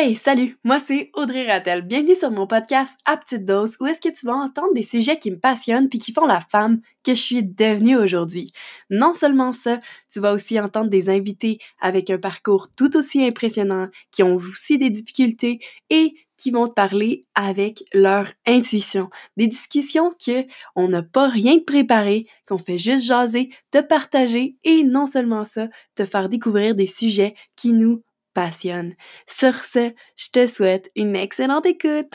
Hey, salut, moi c'est Audrey Rattel. Bienvenue sur mon podcast À petite dose où est-ce que tu vas entendre des sujets qui me passionnent puis qui font la femme que je suis devenue aujourd'hui. Non seulement ça, tu vas aussi entendre des invités avec un parcours tout aussi impressionnant, qui ont aussi des difficultés et qui vont te parler avec leur intuition. Des discussions que on n'a pas rien préparé, qu'on fait juste jaser, te partager et non seulement ça, te faire découvrir des sujets qui nous passionne. Sur ce, je te souhaite une excellente écoute.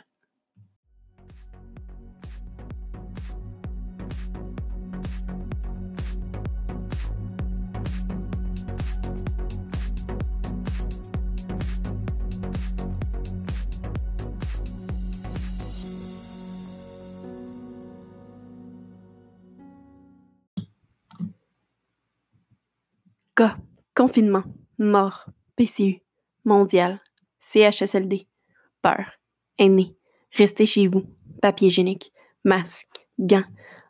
Cas, confinement, mort, PCU, mondial, CHSLD, peur, aîné, restez chez vous, papier hygiénique, masque, gants,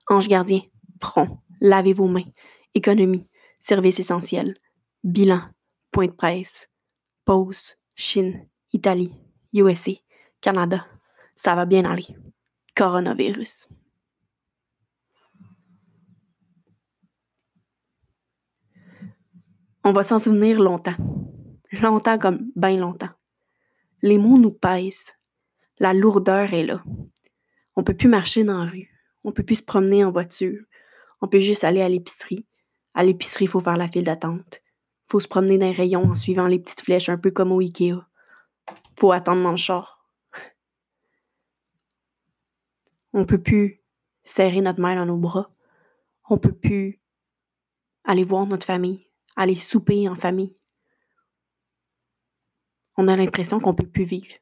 ange gardien, front, lavez vos mains, économie, services essentiels, bilan, point de presse, pause, Chine, Italie, USA, Canada, ça va bien aller. Coronavirus. On va s'en souvenir longtemps longtemps comme bien longtemps. Les mots nous pèsent. La lourdeur est là. On peut plus marcher dans la rue. On peut plus se promener en voiture. On peut juste aller à l'épicerie. À l'épicerie, il faut faire la file d'attente. Faut se promener dans les rayons en suivant les petites flèches, un peu comme au Ikea. faut attendre dans le char. On peut plus serrer notre mère dans nos bras. On peut plus aller voir notre famille, aller souper en famille on a l'impression qu'on ne peut plus vivre.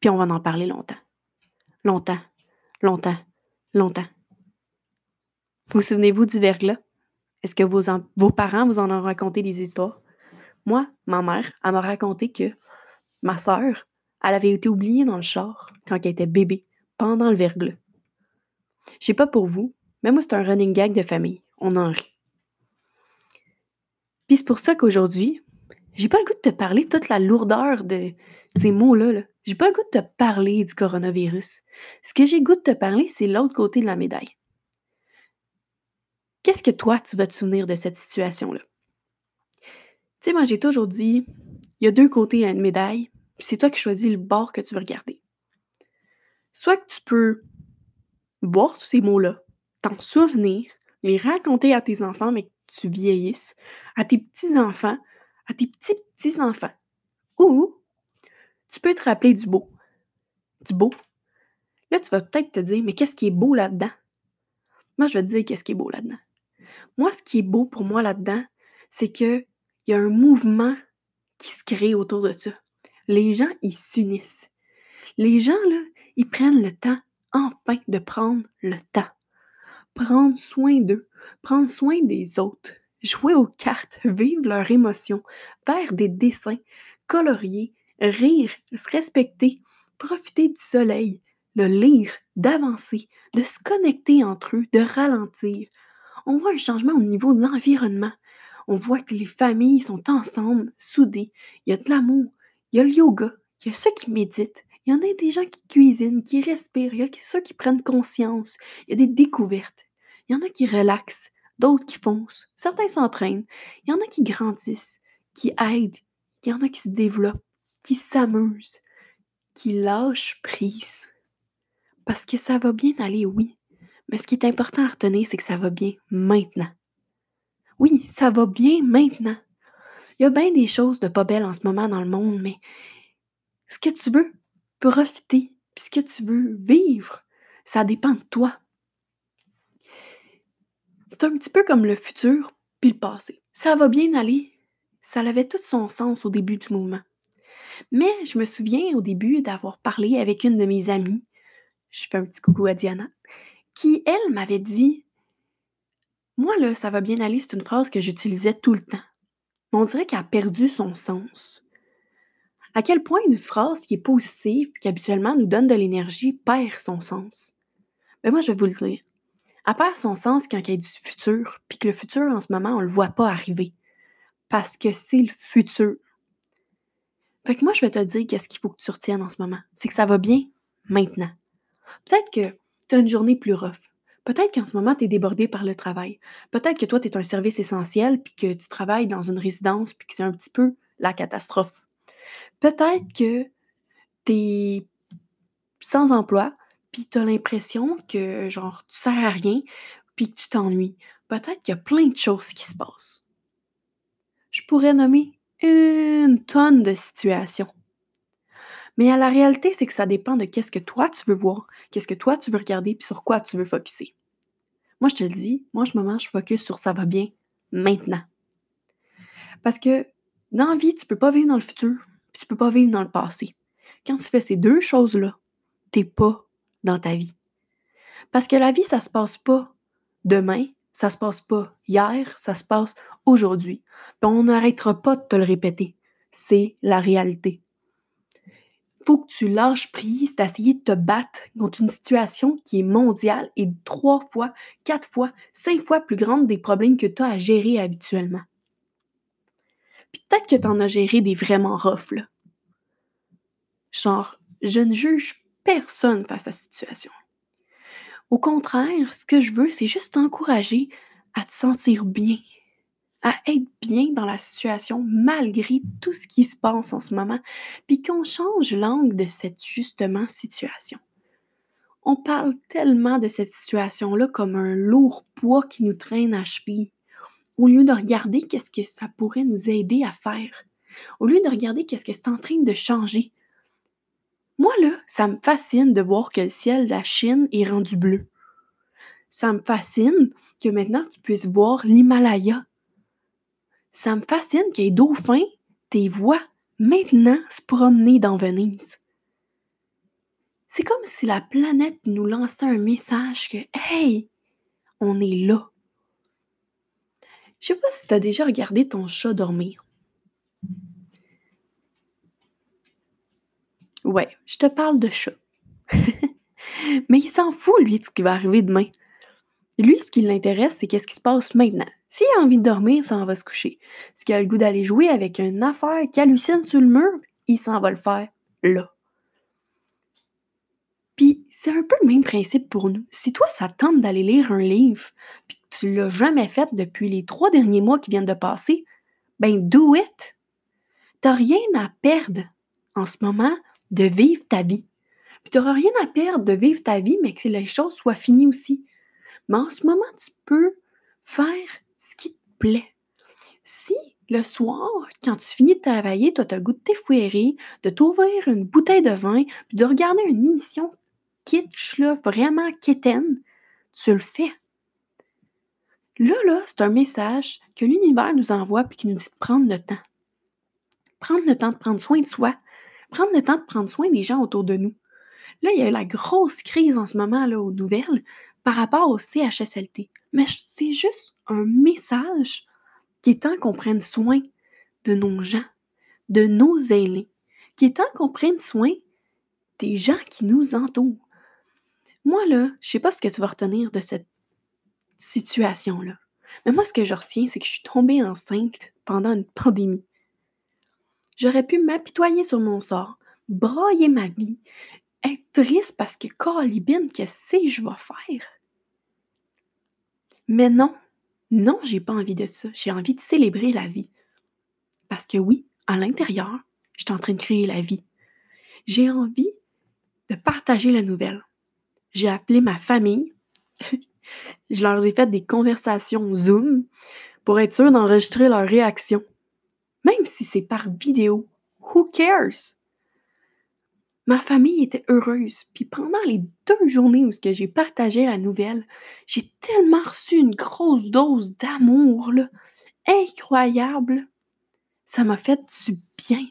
Puis on va en parler longtemps. Longtemps, longtemps, longtemps. Vous souvenez-vous du verglas? Est-ce que vos, parents vous en ont raconté des histoires? Moi, ma mère, elle m'a raconté que ma sœur, elle avait été oubliée dans le char quand elle était bébé, pendant le verglas. Je sais pas pour vous, mais moi, c'est un running gag de famille. On en rit. Puis c'est pour ça qu'aujourd'hui, j'ai pas le goût de te parler toute la lourdeur de ces mots-là. -là, j'ai pas le goût de te parler du coronavirus. Ce que j'ai goût de te parler, c'est l'autre côté de la médaille. Qu'est-ce que toi, tu vas te souvenir de cette situation-là? Tu sais, moi, j'ai toujours dit, il y a deux côtés à une médaille, puis c'est toi qui choisis le bord que tu veux regarder. Soit que tu peux boire tous ces mots-là, t'en souvenir, les raconter à tes enfants, mais tu vieillisses, à tes petits-enfants, à tes petits-petits-enfants. Ou tu peux te rappeler du beau. Du beau. Là, tu vas peut-être te dire, mais qu'est-ce qui est beau là-dedans? Moi, je vais te dire qu'est-ce qui est beau là-dedans. Moi, ce qui est beau pour moi là-dedans, c'est qu'il y a un mouvement qui se crée autour de ça. Les gens, ils s'unissent. Les gens, là, ils prennent le temps, enfin, de prendre le temps. Prendre soin d'eux prendre soin des autres, jouer aux cartes, vivre leurs émotions, faire des dessins, colorier, rire, se respecter, profiter du soleil, le lire, d'avancer, de se connecter entre eux, de ralentir. On voit un changement au niveau de l'environnement. On voit que les familles sont ensemble, soudées. Il y a de l'amour, il y a le yoga, il y a ceux qui méditent, il y en a des gens qui cuisinent, qui respirent, il y a ceux qui prennent conscience, il y a des découvertes. Il y en a qui relaxent, d'autres qui foncent, certains s'entraînent, il y en a qui grandissent, qui aident, il y en a qui se développent, qui s'amusent, qui lâchent prise. Parce que ça va bien aller, oui, mais ce qui est important à retenir, c'est que ça va bien maintenant. Oui, ça va bien maintenant. Il y a bien des choses de pas belles en ce moment dans le monde, mais ce que tu veux profiter, puis ce que tu veux vivre, ça dépend de toi. C'est un petit peu comme le futur puis le passé. Ça va bien aller. Ça avait tout son sens au début du mouvement. Mais je me souviens au début d'avoir parlé avec une de mes amies, je fais un petit coucou à Diana, qui, elle, m'avait dit Moi, là, ça va bien aller, c'est une phrase que j'utilisais tout le temps. Mais on dirait qu'elle a perdu son sens. À quel point une phrase qui est positive, qui habituellement nous donne de l'énergie, perd son sens? Ben moi, je vais vous le dire. Elle perd son sens quand il y a du futur, puis que le futur, en ce moment, on ne le voit pas arriver. parce que c'est le futur. Fait que moi, je vais te dire qu'est-ce qu'il faut que tu retiennes en ce moment. C'est que ça va bien maintenant. Peut-être que tu as une journée plus rough. Peut-être qu'en ce moment, tu es débordé par le travail. Peut-être que toi, tu es un service essentiel, puis que tu travailles dans une résidence, puis que c'est un petit peu la catastrophe. Peut-être que tu es sans emploi, puis tu as l'impression que, genre, tu sers à rien, puis que tu t'ennuies. Peut-être qu'il y a plein de choses qui se passent. Je pourrais nommer une tonne de situations. Mais la réalité, c'est que ça dépend de qu'est-ce que toi tu veux voir, qu'est-ce que toi tu veux regarder, puis sur quoi tu veux focuser. Moi, je te le dis, moi, je me je focus sur ça va bien maintenant. Parce que dans la vie, tu peux pas vivre dans le futur, puis tu peux pas vivre dans le passé. Quand tu fais ces deux choses-là, t'es pas dans ta vie. Parce que la vie, ça se passe pas demain, ça se passe pas hier, ça se passe aujourd'hui. On n'arrêtera pas de te le répéter. C'est la réalité. Faut que tu lâches prise d'essayer de te battre contre une situation qui est mondiale et trois fois, quatre fois, cinq fois plus grande des problèmes que tu as à gérer habituellement. Puis peut-être que tu en as géré des vraiment roughs, là. Genre, je ne juge personne face à cette situation. Au contraire, ce que je veux, c'est juste t'encourager à te sentir bien, à être bien dans la situation malgré tout ce qui se passe en ce moment, puis qu'on change l'angle de cette justement situation. On parle tellement de cette situation-là comme un lourd poids qui nous traîne à cheville, au lieu de regarder qu'est-ce que ça pourrait nous aider à faire, au lieu de regarder qu'est-ce que c'est en train de changer, moi, là, ça me fascine de voir que le ciel de la Chine est rendu bleu. Ça me fascine que maintenant tu puisses voir l'Himalaya. Ça me fascine que les dauphins, tes voix, maintenant se promener dans Venise. C'est comme si la planète nous lançait un message que, hey, on est là. Je sais pas si tu as déjà regardé ton chat dormir. Ouais, je te parle de chat. Mais il s'en fout, lui, de ce qui va arriver demain. Lui, ce qui l'intéresse, c'est qu'est-ce qui se passe maintenant. S'il a envie de dormir, ça en va se coucher. S'il a le goût d'aller jouer avec une affaire qui hallucine sur le mur, il s'en va le faire là. Puis c'est un peu le même principe pour nous. Si toi, ça tente d'aller lire un livre, puis que tu l'as jamais fait depuis les trois derniers mois qui viennent de passer, ben do it! T'as rien à perdre en ce moment de vivre ta vie. Puis tu n'auras rien à perdre de vivre ta vie, mais que les choses soient finies aussi. Mais en ce moment, tu peux faire ce qui te plaît. Si le soir, quand tu finis de travailler, tu as le goût de t'effouérer, de t'ouvrir une bouteille de vin, puis de regarder une émission kitsch, là, vraiment quétaine, tu le fais. Là, là, c'est un message que l'univers nous envoie puis qui nous dit de prendre le temps. Prendre le temps de prendre soin de soi, prendre le temps de prendre soin des gens autour de nous. Là, il y a la grosse crise en ce moment là, aux nouvelles par rapport au CHSLT. Mais c'est juste un message qui est temps qu'on prenne soin de nos gens, de nos aînés, qui est temps qu'on prenne soin des gens qui nous entourent. Moi, là, je sais pas ce que tu vas retenir de cette situation-là. Mais moi, ce que je retiens, c'est que je suis tombée enceinte pendant une pandémie. J'aurais pu m'apitoyer sur mon sort, broyer ma vie, être triste parce que Colibine, qu'est-ce que je vais faire? Mais non, non, j'ai pas envie de ça. J'ai envie de célébrer la vie. Parce que oui, à l'intérieur, je suis en train de créer la vie. J'ai envie de partager la nouvelle. J'ai appelé ma famille. je leur ai fait des conversations Zoom pour être sûr d'enregistrer leurs réactions. Même si c'est par vidéo, who cares? Ma famille était heureuse, puis pendant les deux journées où j'ai partagé la nouvelle, j'ai tellement reçu une grosse dose d'amour, incroyable. Ça m'a fait du bien.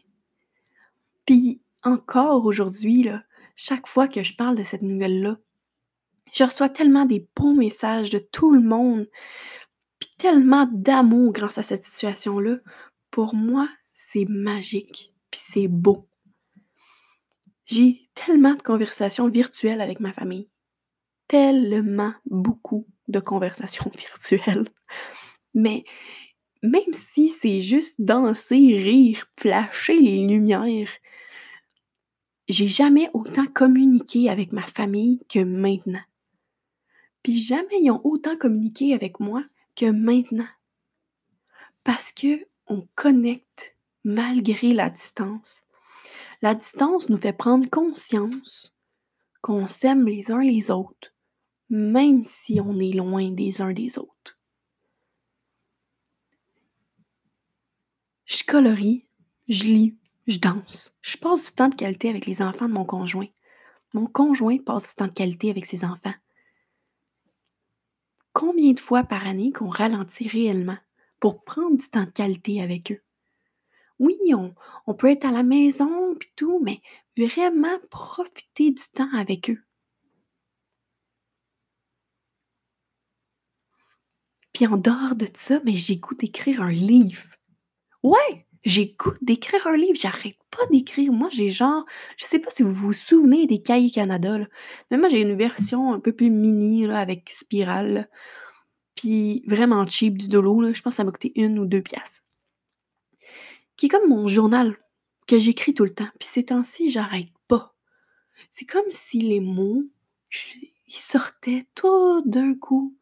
Puis encore aujourd'hui, chaque fois que je parle de cette nouvelle-là, je reçois tellement des bons messages de tout le monde, puis tellement d'amour grâce à cette situation-là pour moi, c'est magique, puis c'est beau. J'ai tellement de conversations virtuelles avec ma famille. Tellement beaucoup de conversations virtuelles. Mais même si c'est juste danser, rire, flasher les lumières, j'ai jamais autant communiqué avec ma famille que maintenant. Puis jamais ils ont autant communiqué avec moi que maintenant. Parce que on connecte malgré la distance. La distance nous fait prendre conscience qu'on s'aime les uns les autres, même si on est loin des uns des autres. Je colorie, je lis, je danse. Je passe du temps de qualité avec les enfants de mon conjoint. Mon conjoint passe du temps de qualité avec ses enfants. Combien de fois par année qu'on ralentit réellement? Pour prendre du temps de qualité avec eux? Oui, on, peut être à la maison puis tout, mais vraiment profiter du temps avec eux. Puis en dehors de ça, mais j'ai goût d'écrire un livre. Ouais, j'ai goût d'écrire un livre. J'arrête pas d'écrire. Moi, j'ai genre, je sais pas si vous vous souvenez des Cahiers Canada, mais moi, j'ai une version un peu plus mini, là, avec spirale. Puis vraiment cheap du dolo, là. Je pense que ça m'a coûté une ou deux pièces. Qui est comme mon journal que j'écris tout le temps. Puis ces temps-ci, j'arrête pas. C'est comme si les mots, ils sortaient tout d'un coup.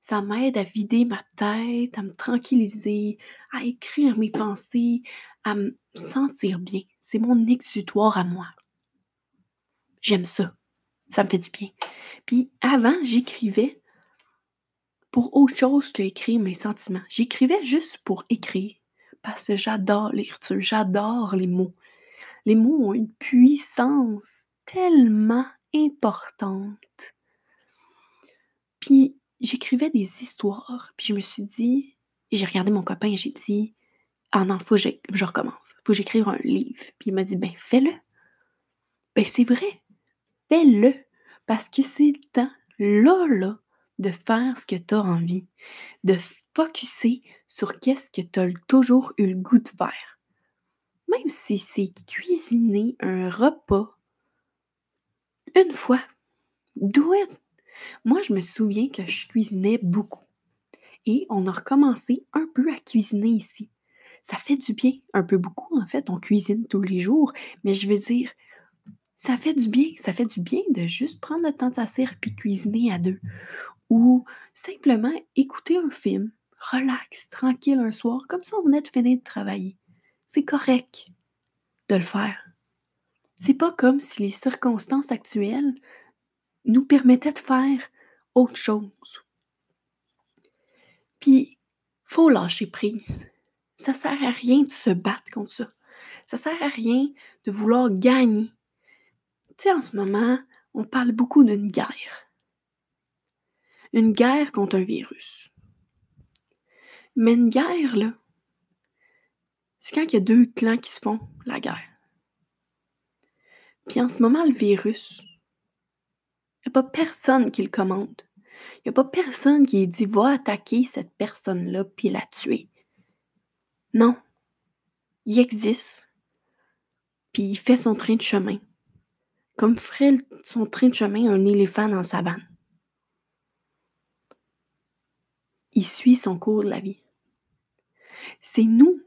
Ça m'aide à vider ma tête, à me tranquilliser, à écrire mes pensées, à me sentir bien. C'est mon exutoire à moi. J'aime ça. Ça me fait du bien. Puis avant, j'écrivais pour autre chose que écrire mes sentiments. J'écrivais juste pour écrire parce que j'adore l'écriture, j'adore les mots. Les mots ont une puissance tellement importante. Puis j'écrivais des histoires, puis je me suis dit, j'ai regardé mon copain et j'ai dit, ah non, faut que je recommence, faut que j'écrive un livre. Puis il m'a dit, ben fais-le. Ben c'est vrai, fais-le, parce que c'est le temps, là, là, de faire ce que tu as envie, de focuser sur qu'est-ce que tu as toujours eu le goût de faire. Même si c'est cuisiner un repas une fois, do. Moi, je me souviens que je cuisinais beaucoup. Et on a recommencé un peu à cuisiner ici. Ça fait du bien, un peu beaucoup en fait, on cuisine tous les jours, mais je veux dire, ça fait du bien, ça fait du bien de juste prendre le temps de s'asseoir puis cuisiner à deux ou simplement écouter un film, relax, tranquille un soir, comme ça on venait de finir de travailler. C'est correct de le faire. C'est pas comme si les circonstances actuelles nous permettaient de faire autre chose. Puis, faut lâcher prise. Ça sert à rien de se battre contre ça. Ça sert à rien de vouloir gagner. Tu sais, en ce moment, on parle beaucoup d'une guerre une guerre contre un virus. Mais une guerre, là, c'est quand il y a deux clans qui se font la guerre. Puis en ce moment, le virus, il n'y a pas personne qui le commande. Il n'y a pas personne qui dit va attaquer cette personne-là puis la tuer. Non. Il existe. Puis il fait son train de chemin. Comme ferait son train de chemin un éléphant dans sa savane. Il suit son cours de la vie. C'est nous,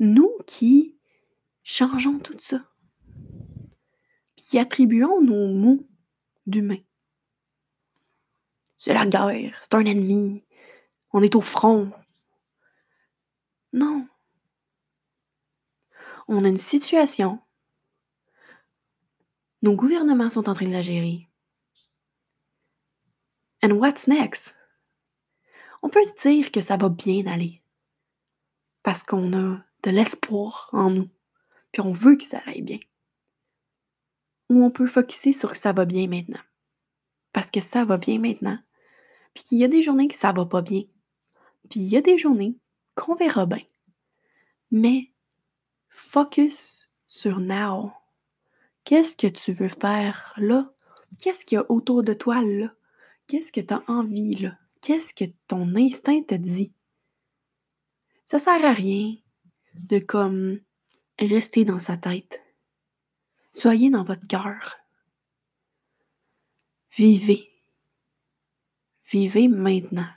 nous qui changeons tout ça, qui attribuons nos mots d'humains. C'est la guerre, c'est un ennemi, on est au front. Non. On a une situation, nos gouvernements sont en train de la gérer. And what's next? On peut se dire que ça va bien aller. Parce qu'on a de l'espoir en nous, puis on veut que ça aille bien. Ou on peut focuser sur que ça va bien maintenant. Parce que ça va bien maintenant, puis qu'il y a des journées que ça va pas bien. Puis il y a des journées qu'on verra bien. Mais focus sur now. Qu'est-ce que tu veux faire là? Qu'est-ce qu'il y a autour de toi là? Qu'est-ce que tu as envie là? Qu'est-ce que ton instinct te dit? Ça sert à rien de comme rester dans sa tête. Soyez dans votre cœur. Vivez. Vivez maintenant.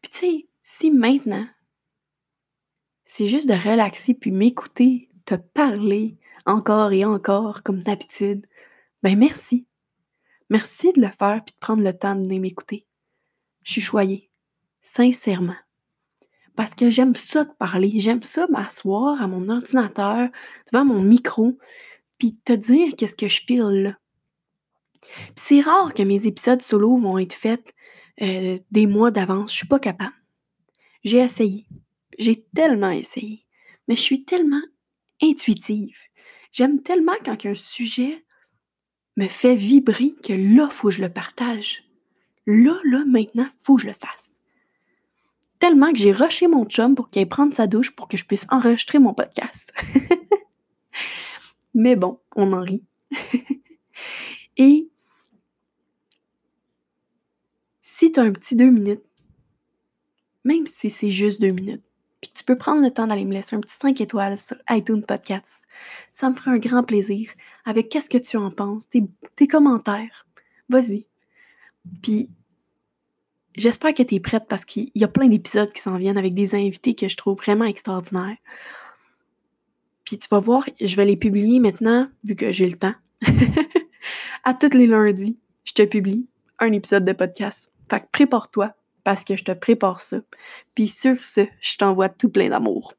Puis tu sais, si maintenant, c'est juste de relaxer puis m'écouter, te parler encore et encore comme d'habitude, ben merci. Merci de le faire puis de prendre le temps de m'écouter. Je suis choyée, sincèrement. Parce que j'aime ça de parler, j'aime ça m'asseoir à mon ordinateur, devant mon micro, puis te dire qu'est-ce que je file là. Puis c'est rare que mes épisodes solo vont être faits euh, des mois d'avance. Je suis pas capable. J'ai essayé. J'ai tellement essayé. Mais je suis tellement intuitive. J'aime tellement quand un sujet me fait vibrer que là, faut que je le partage. Là, là, maintenant, faut que je le fasse. Tellement que j'ai rushé mon chum pour qu'il prendre sa douche pour que je puisse enregistrer mon podcast. Mais bon, on en rit. Et si tu as un petit deux minutes, même si c'est juste deux minutes, puis tu peux prendre le temps d'aller me laisser un petit 5 étoiles sur iTunes Podcasts, ça me ferait un grand plaisir. Avec qu'est-ce que tu en penses, tes, tes commentaires. Vas-y. Puis j'espère que tu es prête parce qu'il y a plein d'épisodes qui s'en viennent avec des invités que je trouve vraiment extraordinaires. Puis tu vas voir, je vais les publier maintenant, vu que j'ai le temps. à tous les lundis, je te publie un épisode de podcast. Fait que prépare-toi, parce que je te prépare ça. Puis sur ce, je t'envoie tout plein d'amour.